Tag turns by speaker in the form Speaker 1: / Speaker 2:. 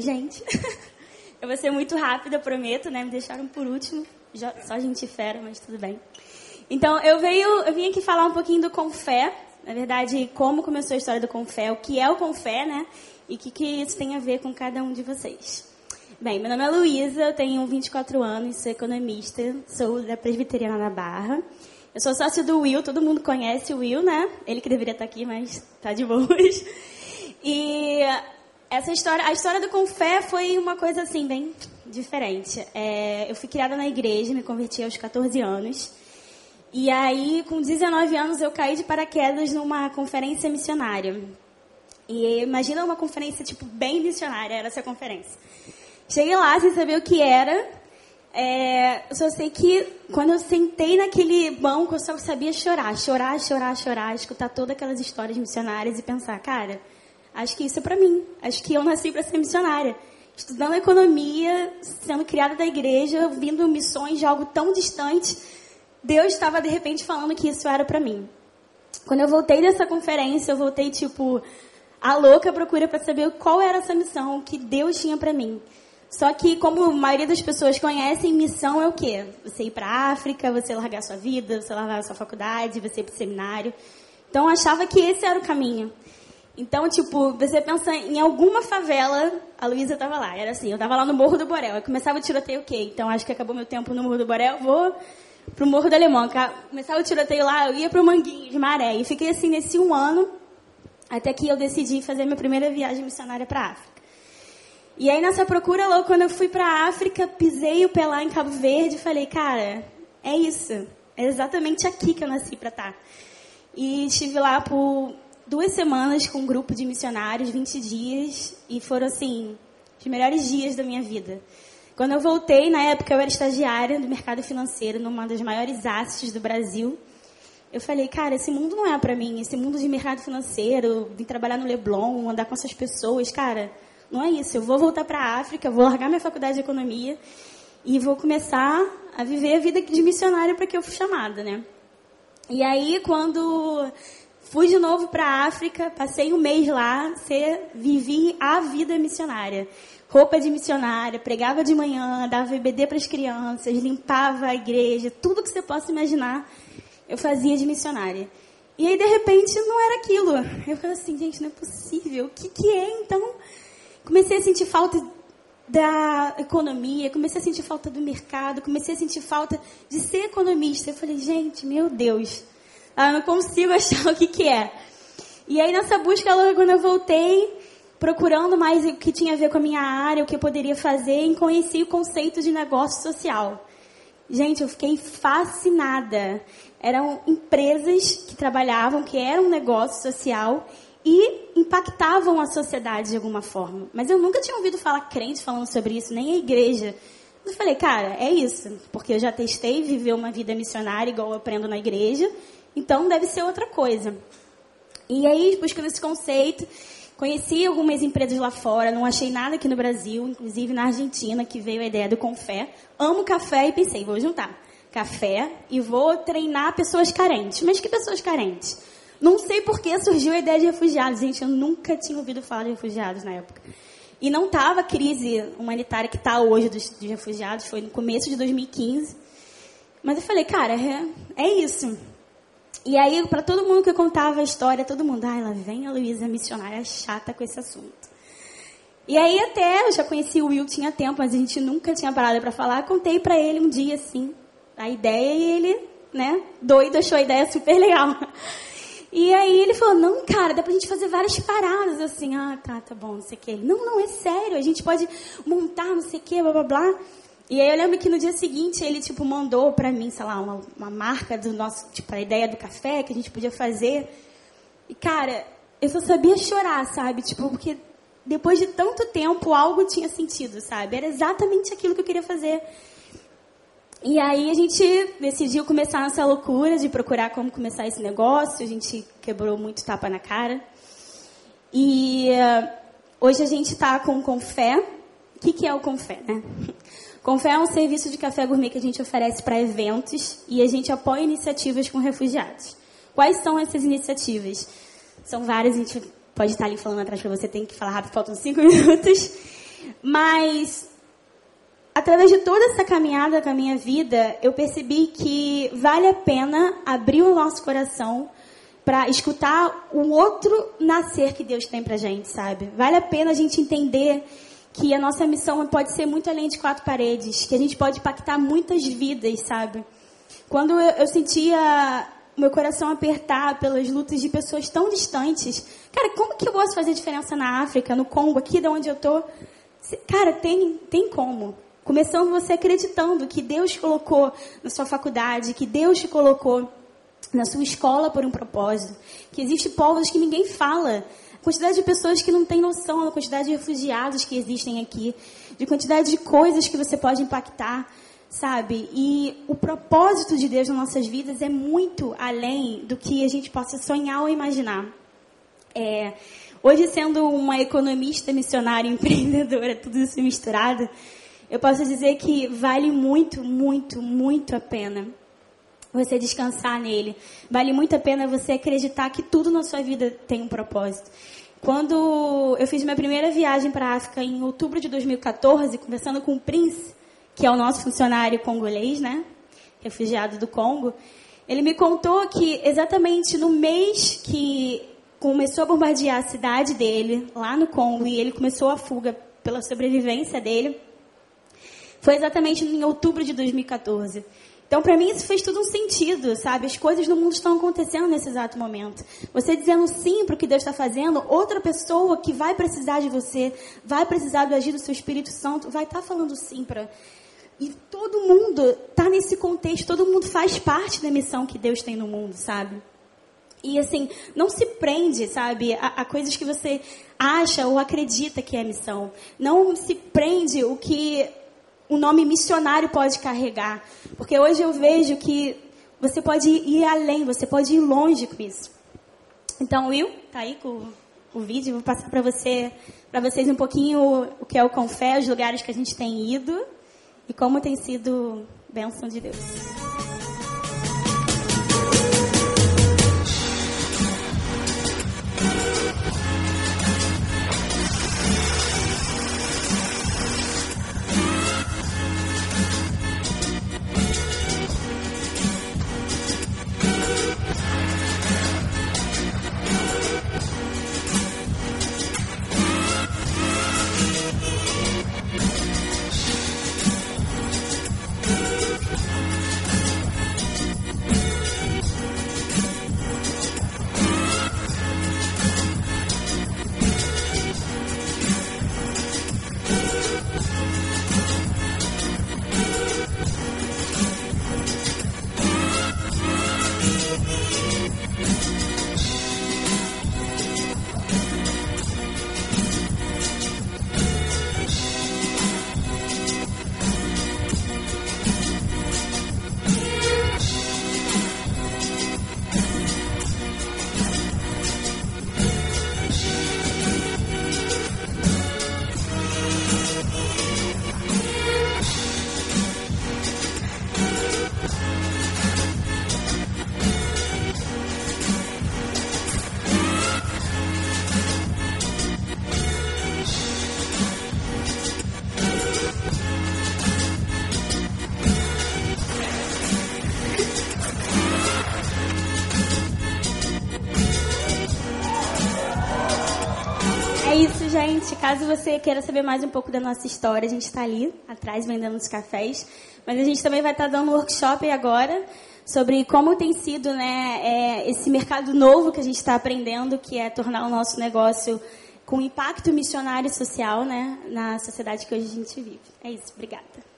Speaker 1: Oi, gente. Eu vou ser muito rápida, prometo, né? Me deixaram por último. Só gente fera, mas tudo bem. Então, eu, veio, eu vim aqui falar um pouquinho do Confé. Na verdade, como começou a história do Confé, o que é o Confé, né? E o que, que isso tem a ver com cada um de vocês. Bem, meu nome é Luísa, eu tenho 24 anos, sou economista, sou da Presbiteriana na Barra. Eu sou sócio do Will, todo mundo conhece o Will, né? Ele que deveria estar aqui, mas está de boas. E essa história, a história do Confé foi uma coisa assim, bem diferente. É, eu fui criada na igreja, me converti aos 14 anos. E aí, com 19 anos, eu caí de paraquedas numa conferência missionária. E imagina uma conferência, tipo, bem missionária, era essa conferência. Cheguei lá sem saber o que era. É, eu só sei que quando eu sentei naquele banco, eu só sabia chorar, chorar, chorar, chorar, escutar todas aquelas histórias missionárias e pensar, cara, Acho que isso é para mim. Acho que eu nasci para ser missionária. Estudando economia, sendo criada da igreja, vindo missões de algo tão distante, Deus estava de repente falando que isso era para mim. Quando eu voltei dessa conferência, eu voltei tipo a louca procura para saber qual era essa missão que Deus tinha para mim. Só que, como a maioria das pessoas conhecem, missão é o quê? Você ir para África, você largar sua vida, você largar sua faculdade, você ir para seminário. Então, eu achava que esse era o caminho. Então, tipo, você pensa em alguma favela, a Luísa estava lá. Era assim, eu estava lá no Morro do Borel. Aí começava o tiroteio quê? Então, acho que acabou meu tempo no Morro do Borel, vou pro Morro do Alemão. Começava o tiroteio lá, eu ia pro Manguinhos, Maré. E fiquei assim nesse um ano, até que eu decidi fazer minha primeira viagem missionária para a África. E aí, nessa procura logo, quando eu fui para a África, pisei o pé lá em Cabo Verde e falei, cara, é isso. É exatamente aqui que eu nasci para estar. Tá. E estive lá por duas semanas com um grupo de missionários, 20 dias, e foram, assim, os melhores dias da minha vida. Quando eu voltei, na época eu era estagiária do mercado financeiro, numa das maiores hastes do Brasil. Eu falei, cara, esse mundo não é para mim, esse mundo de mercado financeiro, de trabalhar no Leblon, andar com essas pessoas, cara, não é isso. Eu vou voltar para a África, vou largar minha faculdade de economia e vou começar a viver a vida de missionária para que eu fui chamada, né? E aí, quando Fui de novo para a África, passei um mês lá, vivi a vida missionária. Roupa de missionária, pregava de manhã, dava BD para as crianças, limpava a igreja, tudo que você possa imaginar, eu fazia de missionária. E aí, de repente, não era aquilo. Eu falei assim, gente, não é possível. O que, que é, então? Comecei a sentir falta da economia, comecei a sentir falta do mercado, comecei a sentir falta de ser economista. Eu falei, gente, meu Deus, ah, não consigo achar o que, que é. E aí nessa busca, logo quando eu voltei, procurando mais o que tinha a ver com a minha área, o que eu poderia fazer, e conheci o conceito de negócio social. Gente, eu fiquei fascinada. Eram empresas que trabalhavam, que eram um negócio social e impactavam a sociedade de alguma forma. Mas eu nunca tinha ouvido falar crente falando sobre isso, nem a igreja. Eu falei, cara, é isso, porque eu já testei viver uma vida missionária igual eu aprendo na igreja, então deve ser outra coisa. E aí, buscando esse conceito, conheci algumas empresas lá fora, não achei nada aqui no Brasil, inclusive na Argentina, que veio a ideia do Confé. Amo café e pensei, vou juntar café e vou treinar pessoas carentes. Mas que pessoas carentes? Não sei por que surgiu a ideia de refugiados. Gente, eu nunca tinha ouvido falar de refugiados na época. E não estava a crise humanitária que está hoje dos, dos, refugiados, foi no começo de 2015. Mas eu falei, cara, é, é isso. E aí, para todo mundo que eu contava a história, todo mundo, ah, ela vem a Luísa missionária chata com esse assunto. E aí até, eu já conheci o Will, tinha tempo, mas a gente nunca tinha parado para falar. Contei para ele um dia, assim, a ideia e ele, né, doido, achou a ideia super legal. E aí ele falou, não, cara, dá pra gente fazer várias paradas, assim, ah, tá, tá bom, não sei o que. Não, não, é sério, a gente pode montar, não sei o que, blá, blá, blá. E aí eu lembro que no dia seguinte ele, tipo, mandou pra mim, sei lá, uma, uma marca do nosso, tipo, a ideia do café que a gente podia fazer. E, cara, eu só sabia chorar, sabe? Tipo, porque depois de tanto tempo algo tinha sentido, sabe? Era exatamente aquilo que eu queria fazer. E aí a gente decidiu começar essa loucura de procurar como começar esse negócio. A gente quebrou muito tapa na cara. E uh, hoje a gente está com o Confé. O que, que é o Confé, né? Confé é um serviço de café gourmet que a gente oferece para eventos e a gente apoia iniciativas com refugiados. Quais são essas iniciativas? São várias, a gente pode estar ali falando atrás para você, tem que falar rápido, faltam cinco minutos. Mas através de toda essa caminhada com a minha vida, eu percebi que vale a pena abrir o nosso coração para escutar o outro nascer que Deus tem para gente, sabe? Vale a pena a gente entender que a nossa missão pode ser muito além de quatro paredes, que a gente pode impactar muitas vidas, sabe? Quando eu, eu sentia meu coração apertar pelas lutas de pessoas tão distantes, cara, como que eu posso fazer diferença na África, no Congo, aqui de onde eu tô? Cara, tem, tem como. Começando você acreditando que Deus colocou na sua faculdade, que Deus te colocou na sua escola por um propósito, que existem povos que ninguém fala, quantidade de pessoas que não têm noção da quantidade de refugiados que existem aqui, de quantidade de coisas que você pode impactar, sabe? E o propósito de Deus nas nossas vidas é muito além do que a gente possa sonhar ou imaginar. É, hoje, sendo uma economista, missionária, empreendedora, tudo isso misturado, eu posso dizer que vale muito, muito, muito a pena você descansar nele. Vale muito a pena você acreditar que tudo na sua vida tem um propósito. Quando eu fiz minha primeira viagem para a África em outubro de 2014, conversando com o Prince, que é o nosso funcionário congolês, né? Refugiado do Congo, ele me contou que exatamente no mês que começou a bombardear a cidade dele, lá no Congo, e ele começou a fuga pela sobrevivência dele, foi exatamente em outubro de 2014. Então, para mim, isso fez tudo um sentido, sabe? As coisas no mundo estão acontecendo nesse exato momento. Você dizendo sim para o que Deus está fazendo, outra pessoa que vai precisar de você, vai precisar do agir do seu Espírito Santo, vai estar tá falando sim para. E todo mundo está nesse contexto, todo mundo faz parte da missão que Deus tem no mundo, sabe? E assim, não se prende, sabe, a, a, coisas que você acha ou acredita que é missão. Não se prende o que o nome missionário pode carregar. Porque hoje eu vejo que você pode ir além, você pode ir longe com isso. Então, Will, tá aí com o vídeo, vou passar para você, para vocês um pouquinho o que é o Confé, os lugares que a gente tem ido e como tem sido bênção de Deus. Caso você queira saber mais um pouco da nossa história, a gente está ali atrás vendendo os cafés. Mas a gente também vai estar tá dando um workshop agora sobre como tem sido né, é, esse mercado novo que a gente está aprendendo, que é tornar o nosso negócio com impacto missionário e social né, na sociedade que hoje a gente vive. É isso, obrigada.